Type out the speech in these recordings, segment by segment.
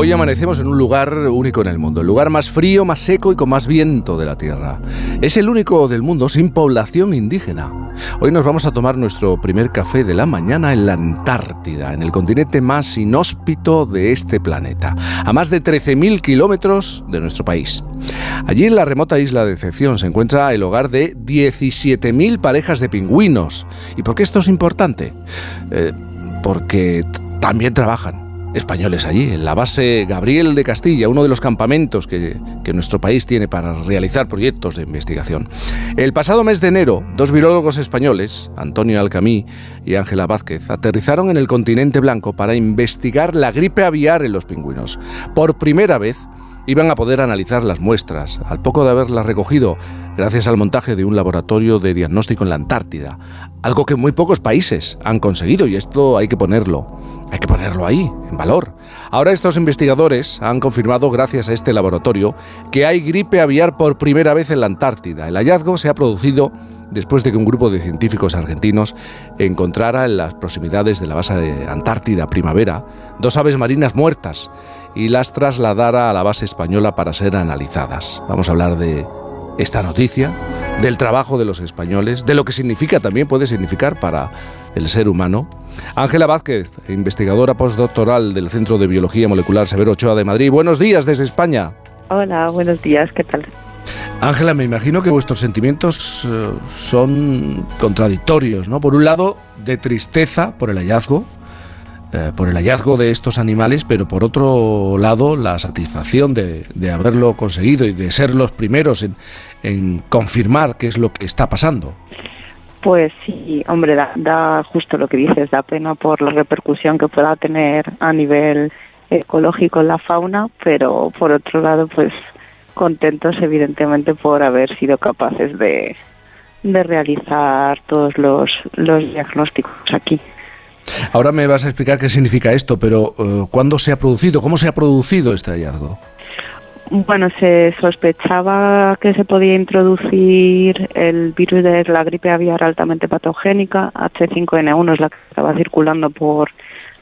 Hoy amanecemos en un lugar único en el mundo, el lugar más frío, más seco y con más viento de la Tierra. Es el único del mundo sin población indígena. Hoy nos vamos a tomar nuestro primer café de la mañana en la Antártida, en el continente más inhóspito de este planeta, a más de 13.000 kilómetros de nuestro país. Allí en la remota isla de Decepción se encuentra el hogar de 17.000 parejas de pingüinos. ¿Y por qué esto es importante? Eh, porque también trabajan españoles allí, en la base Gabriel de Castilla, uno de los campamentos que, nuestro país tiene para realizar proyectos de investigación. El pasado mes de enero, dos virólogos españoles, Antonio Alcamí y Ángela Vázquez, aterrizaron en el continente blanco para investigar la gripe aviar en los pingüinos. Por primera vez, iban a poder analizar las muestras, al poco de haberlas recogido, gracias al montaje de un laboratorio de diagnóstico en la Antártida, algo que muy pocos países han conseguido y esto hay que ponerlo hay que ponerlo ahí, en valor. Ahora estos investigadores han confirmado, gracias a este laboratorio, que hay gripe aviar por primera vez en la Antártida. El hallazgo se ha producido después de que un grupo de científicos argentinos encontrara en las proximidades de la base de Antártida Primavera dos aves marinas muertas y las trasladara a la base española para ser analizadas. Vamos a hablar de esta noticia, del trabajo de los españoles, de lo que significa también puede significar para el ser humano Ángela Vázquez, investigadora postdoctoral del Centro de Biología Molecular Severo Ochoa de Madrid. Buenos días desde España. Hola, buenos días, ¿qué tal? Ángela, me imagino que vuestros sentimientos eh, son contradictorios, ¿no? Por un lado, de tristeza por el hallazgo, eh, por el hallazgo de estos animales, pero por otro lado, la satisfacción de, haberlo conseguido y de ser los primeros en confirmar qué es lo que está pasando. Pues sí, hombre, da, justo lo que dices, da pena por la repercusión que pueda tener a nivel ecológico en la fauna, pero por otro lado, pues contentos evidentemente por haber sido capaces de, de realizar todos los, los diagnósticos aquí. Ahora me vas a explicar qué significa esto, pero eh, ¿cuándo se ha producido? ¿Cómo se ha producido este hallazgo? Bueno, se sospechaba que se podía introducir el virus de la gripe aviar altamente patogénica, H5N1 es la que estaba circulando por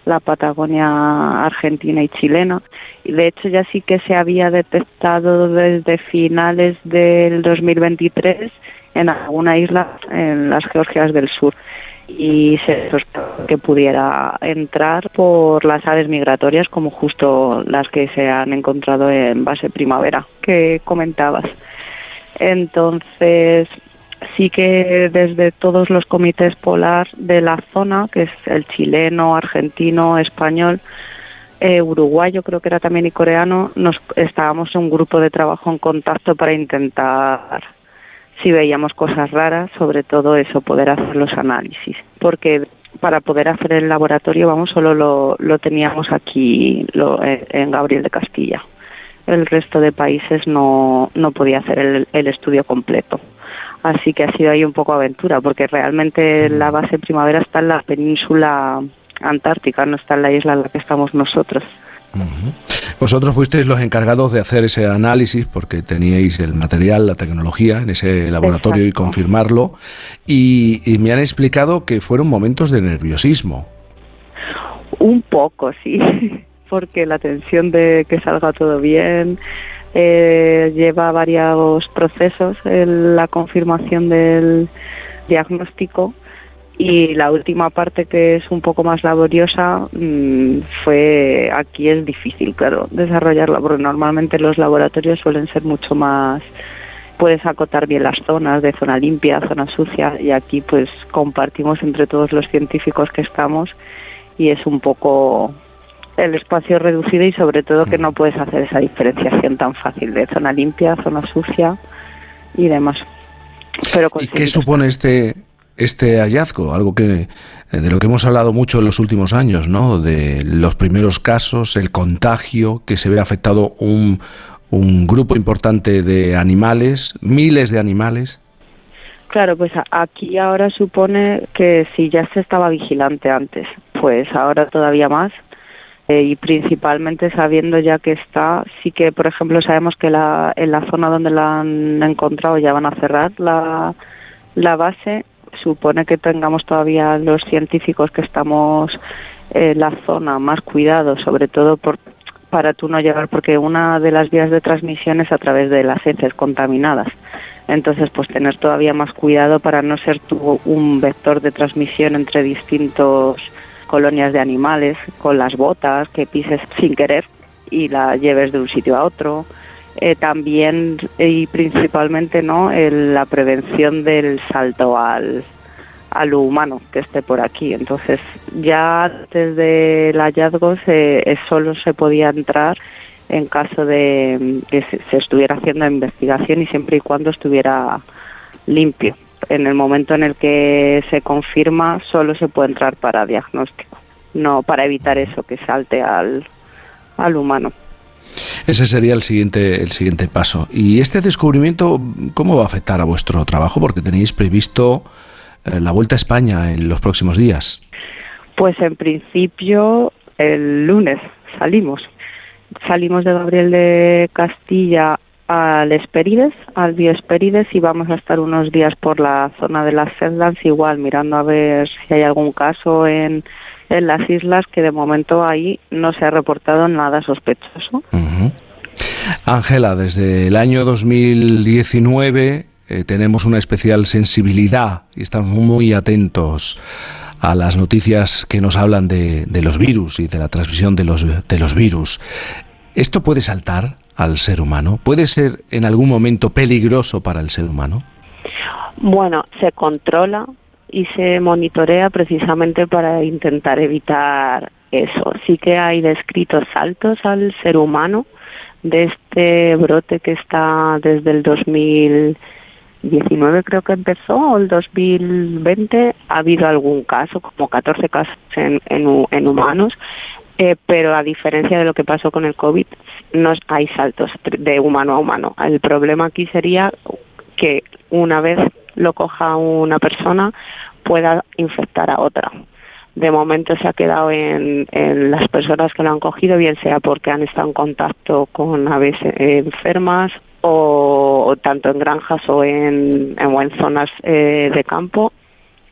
la Patagonia argentina y chilena. Y de hecho ya sí que se había detectado desde finales del 2023 en alguna isla en las Georgias del Sur y se que pudiera entrar por las aves migratorias como justo las que se han encontrado en base primavera que comentabas. Entonces, sí que desde todos los comités polar de la zona, que es el chileno, argentino, español, eh, uruguayo creo que era también y coreano, nos estábamos en un grupo de trabajo en contacto para intentar si veíamos cosas raras, sobre todo eso, poder hacer los análisis, porque para poder hacer el laboratorio, vamos, solo lo, lo teníamos aquí lo, en Gabriel de Castilla. El resto de países no, no podía hacer el, el estudio completo. Así que ha sido ahí un poco aventura, porque realmente la base primavera está en la península antártica, no está en la isla en la que estamos nosotros. Vosotros fuisteis los encargados de hacer ese análisis porque teníais el material, la tecnología en ese laboratorio y confirmarlo. Y, me han explicado que fueron momentos de nerviosismo. Un poco, sí, porque la tensión de que salga todo bien eh, lleva varios procesos, la confirmación del diagnóstico y la última parte que es un poco más laboriosa mm, fue aquí es difícil claro desarrollarla porque normalmente los laboratorios suelen ser mucho más puedes acotar bien las zonas de zona limpia zona sucia y aquí pues compartimos entre todos los científicos que estamos y es un poco el espacio reducido y sobre todo que no puedes hacer esa diferenciación tan fácil de zona limpia zona sucia y demás. Pero ¿Y qué supone este este hallazgo, algo que eh, de lo que hemos hablado mucho en los últimos años, ¿no? De los primeros casos, el contagio, que se ve afectado un, un grupo importante de animales, miles de animales. Claro, pues aquí ahora supone que si ya se estaba vigilante antes, pues ahora todavía más. Eh, y principalmente sabiendo ya que está, sí que, por ejemplo, sabemos que la, en la zona donde la han encontrado ya van a cerrar la, la base supone que tengamos todavía los científicos que estamos en la zona más cuidados, sobre todo por para tú no llegar, porque una de las vías de transmisión es a través de las heces contaminadas. Entonces, pues tener todavía más cuidado para no ser tú un vector de transmisión entre distintos colonias de animales, con las botas que pises sin querer y la lleves de un sitio a otro. Eh, también y principalmente no la prevención del salto al, a humano que esté por aquí. Entonces, ya desde el hallazgo se, solo se podía entrar en caso de que se, estuviera haciendo investigación y siempre y cuando estuviera limpio. En el momento en el que se confirma, solo se puede entrar para diagnóstico, no para evitar eso que salte al, al humano. Ese sería el siguiente, el siguiente paso. ¿Y este descubrimiento cómo va a afectar a vuestro trabajo? Porque tenéis previsto eh, la vuelta a España en los próximos días. Pues en principio el lunes salimos salimos de Gabriel de Castilla al Esperides, al Bioesperides y vamos a estar unos días por la zona de las Sedlands igual mirando a ver si hay algún caso en, en las islas que de momento ahí no se ha reportado nada sospechoso. Ángela, desde el año 2019 eh, tenemos una especial sensibilidad y estamos muy atentos a las noticias que nos hablan de, los virus y de la transmisión de los, de los virus. ¿Esto puede saltar al ser humano? ¿Puede ser en algún momento peligroso para el ser humano? Bueno, se controla y se monitorea precisamente para intentar evitar eso. Sí que hay descritos saltos al ser humano de este brote que está desde el 2000 19 creo que empezó, o el 2020, ha habido algún caso, como 14 casos en, en, humanos, eh, pero a diferencia de lo que pasó con el COVID, no hay saltos de humano a humano. El problema aquí sería que una vez lo coja una persona pueda infectar a otra. De momento se ha quedado en, las personas que lo han cogido, bien sea porque han estado en contacto con aves enfermas o, tanto en granjas o en, en, zonas eh, de campo,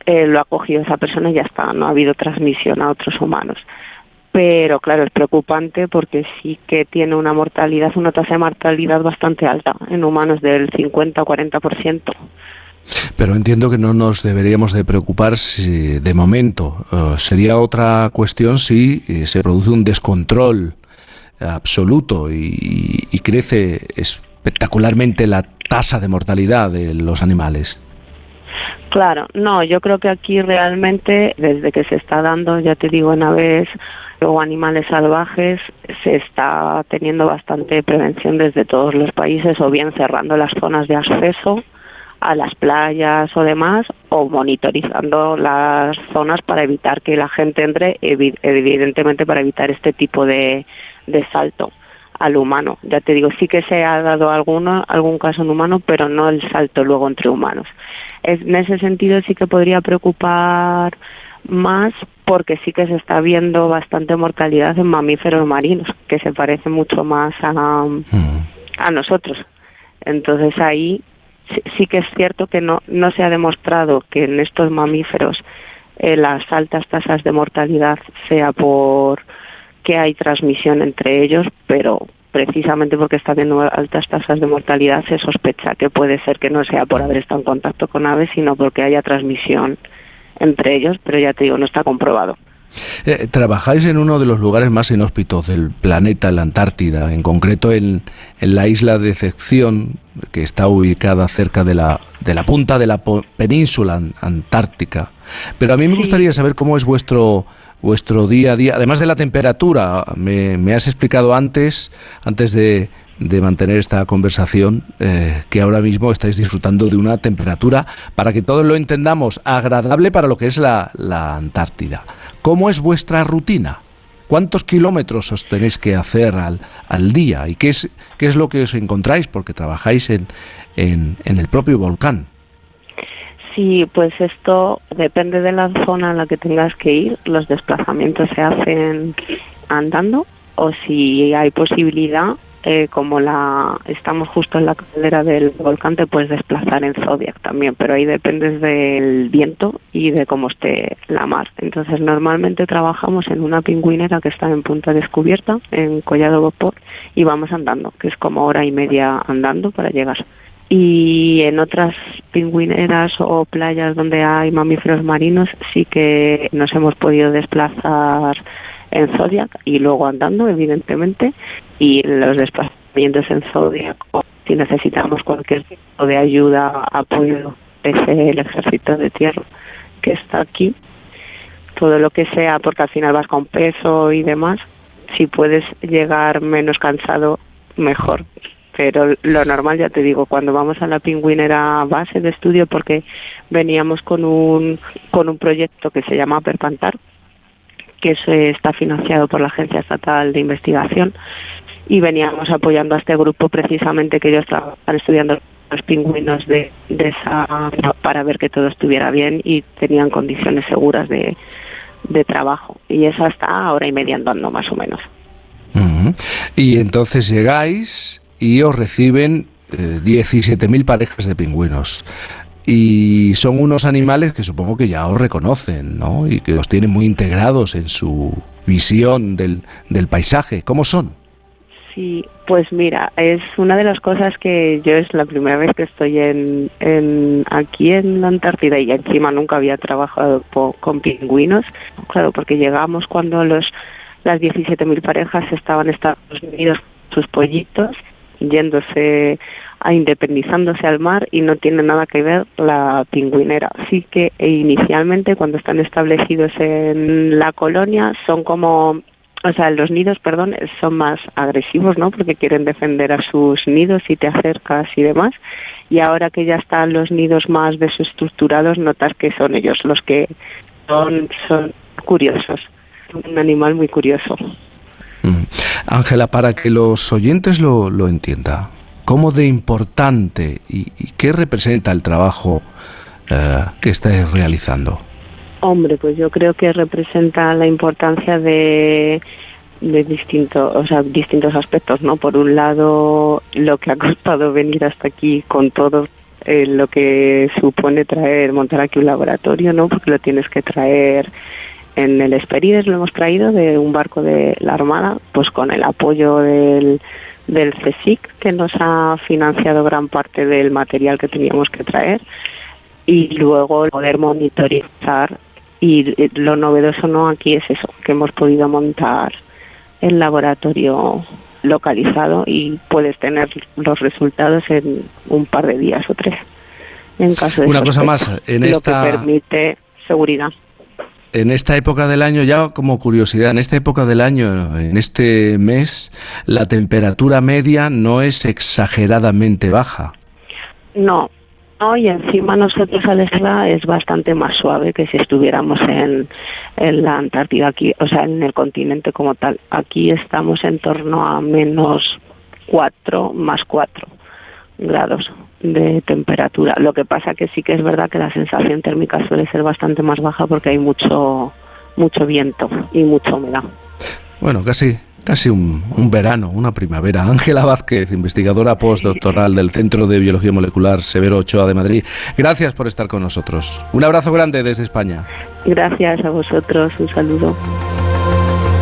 eh, lo ha cogido esa persona y ya está, no ha habido transmisión a otros humanos. Pero claro, es preocupante porque sí que tiene una mortalidad, una tasa de mortalidad bastante alta, en humanos del 50 o 40%. Pero entiendo que no nos deberíamos de preocupar si de momento. Eh, sería otra cuestión si se produce un descontrol absoluto y, y crece espectacularmente la tasa de mortalidad de los animales. Claro, no, yo creo que aquí realmente, desde que se está dando, ya te digo, en aves o animales salvajes, se está teniendo bastante prevención desde todos los países, o bien cerrando las zonas de acceso a las playas o demás, o monitorizando las zonas para evitar que la gente entre, evidentemente para evitar este tipo de, de salto al humano. Ya te digo, sí que se ha dado alguno, algún caso en humano, pero no el salto luego entre humanos. en ese sentido sí que podría preocupar más porque sí que se está viendo bastante mortalidad en mamíferos marinos, que se parece mucho más a, a nosotros. Entonces ahí sí, que es cierto que no, no se ha demostrado que en estos mamíferos eh, las altas tasas de mortalidad sea por que hay transmisión entre ellos, pero precisamente porque está teniendo altas tasas de mortalidad se sospecha que puede ser que no sea por haber estado en contacto con aves, sino porque haya transmisión entre ellos, pero ya te digo, no está comprobado. Eh, trabajáis en uno de los lugares más inhóspitos del planeta, la Antártida, en concreto en, en la isla de Decepción, que está ubicada cerca de la, de la punta de la península antártica. Pero a mí me gustaría saber cómo es vuestro vuestro día a día, además de la temperatura, me, has explicado antes, antes de, mantener esta conversación, eh, que ahora mismo estáis disfrutando de una temperatura, para que todos lo entendamos, agradable para lo que es la, Antártida. ¿Cómo es vuestra rutina? ¿Cuántos kilómetros os tenéis que hacer al, al día? ¿Y qué es, qué es lo que os encontráis? Porque trabajáis en, en, en el propio volcán. Sí, pues esto depende de la zona en la que tengas que ir. Los desplazamientos se hacen andando o si hay posibilidad eh, como la estamos justo en la caldera del volcán, te puedes desplazar en Zodiac también, pero ahí dependes del viento y de cómo esté la mar. Entonces, normalmente trabajamos en una pingüinera que está en punta descubierta, en Collado Bopor, y vamos andando, que es como hora y media andando para llegar. Y en otras pingüineras o playas donde hay mamíferos marinos sí que nos hemos podido desplazar en Zodiac y luego andando, evidentemente, y los desplazamientos en Zodiac, si necesitamos cualquier tipo de ayuda, apoyo, desde el ejército de tierra que está aquí, todo lo que sea, porque al final vas con peso y demás, si puedes llegar menos cansado, mejor. Pero lo normal, ya te digo, cuando vamos a la pingüinera base de estudio, porque veníamos con un, con un proyecto que se llama Perpantar, que se está financiado por la Agencia Estatal de Investigación y veníamos apoyando a este grupo precisamente que ellos estaban estudiando los pingüinos de, esa para ver que todo estuviera bien y tenían condiciones seguras de, trabajo y eso está ahora y media andando más o menos. Y entonces llegáis y os reciben eh, 17.000 parejas de pingüinos y son unos animales que supongo que ya os reconocen, ¿no? Y que los tienen muy integrados en su visión del, del paisaje. ¿Cómo son? Sí, pues mira, es una de las cosas que yo es la primera vez que estoy en, en aquí en la Antártida y encima nunca había trabajado con pingüinos, claro, porque llegamos cuando los las 17.000 parejas estaban Estados Unidos sus pollitos yéndose a independizándose al mar y no tiene nada que ver la pingüinera. Así que e inicialmente cuando están establecidos en la colonia son como o sea, los nidos, perdón, son más agresivos, ¿no? Porque quieren defender a sus nidos y te acercas y demás. Y ahora que ya están los nidos más desestructurados, notas que son ellos los que son, son curiosos. Un animal muy curioso. Mm. Ángela, para que los oyentes lo, lo entiendan, ¿Cómo de importante y, qué representa el trabajo eh, que estáis realizando? Hombre, pues yo creo que representa la importancia de, de distintos, o sea, distintos aspectos, ¿no? Por un lado, lo que ha costado venir hasta aquí con todo eh, lo que supone traer, montar aquí un laboratorio, ¿no? Porque lo tienes que traer en el Esperides, lo hemos traído de un barco de la Armada, pues con el apoyo del del CSIC, que nos ha financiado gran parte del material que teníamos que traer, y luego poder monitorizar. Y lo novedoso no aquí es eso, que hemos podido montar el laboratorio localizado y puedes tener los resultados en un par de días o tres. En caso de Una cosa más, en esta... que permite seguridad en esta época del año, ya como curiosidad, en esta época del año, en este mes, la temperatura media no es exageradamente baja. No, no y encima nosotros al estar es bastante más suave que si estuviéramos en, en la Antártida, aquí, o sea, en el continente como tal. Aquí estamos en torno a menos 4 más 4 grados de temperatura. Lo que pasa que sí que es verdad que la sensación térmica suele ser bastante más baja porque hay mucho mucho viento y mucha humedad. Bueno, casi casi un, verano, una primavera. Ángela Vázquez, investigadora postdoctoral del Centro de Biología Molecular Severo Ochoa de Madrid. Gracias por estar con nosotros. Un abrazo grande desde España. Gracias a vosotros, un saludo.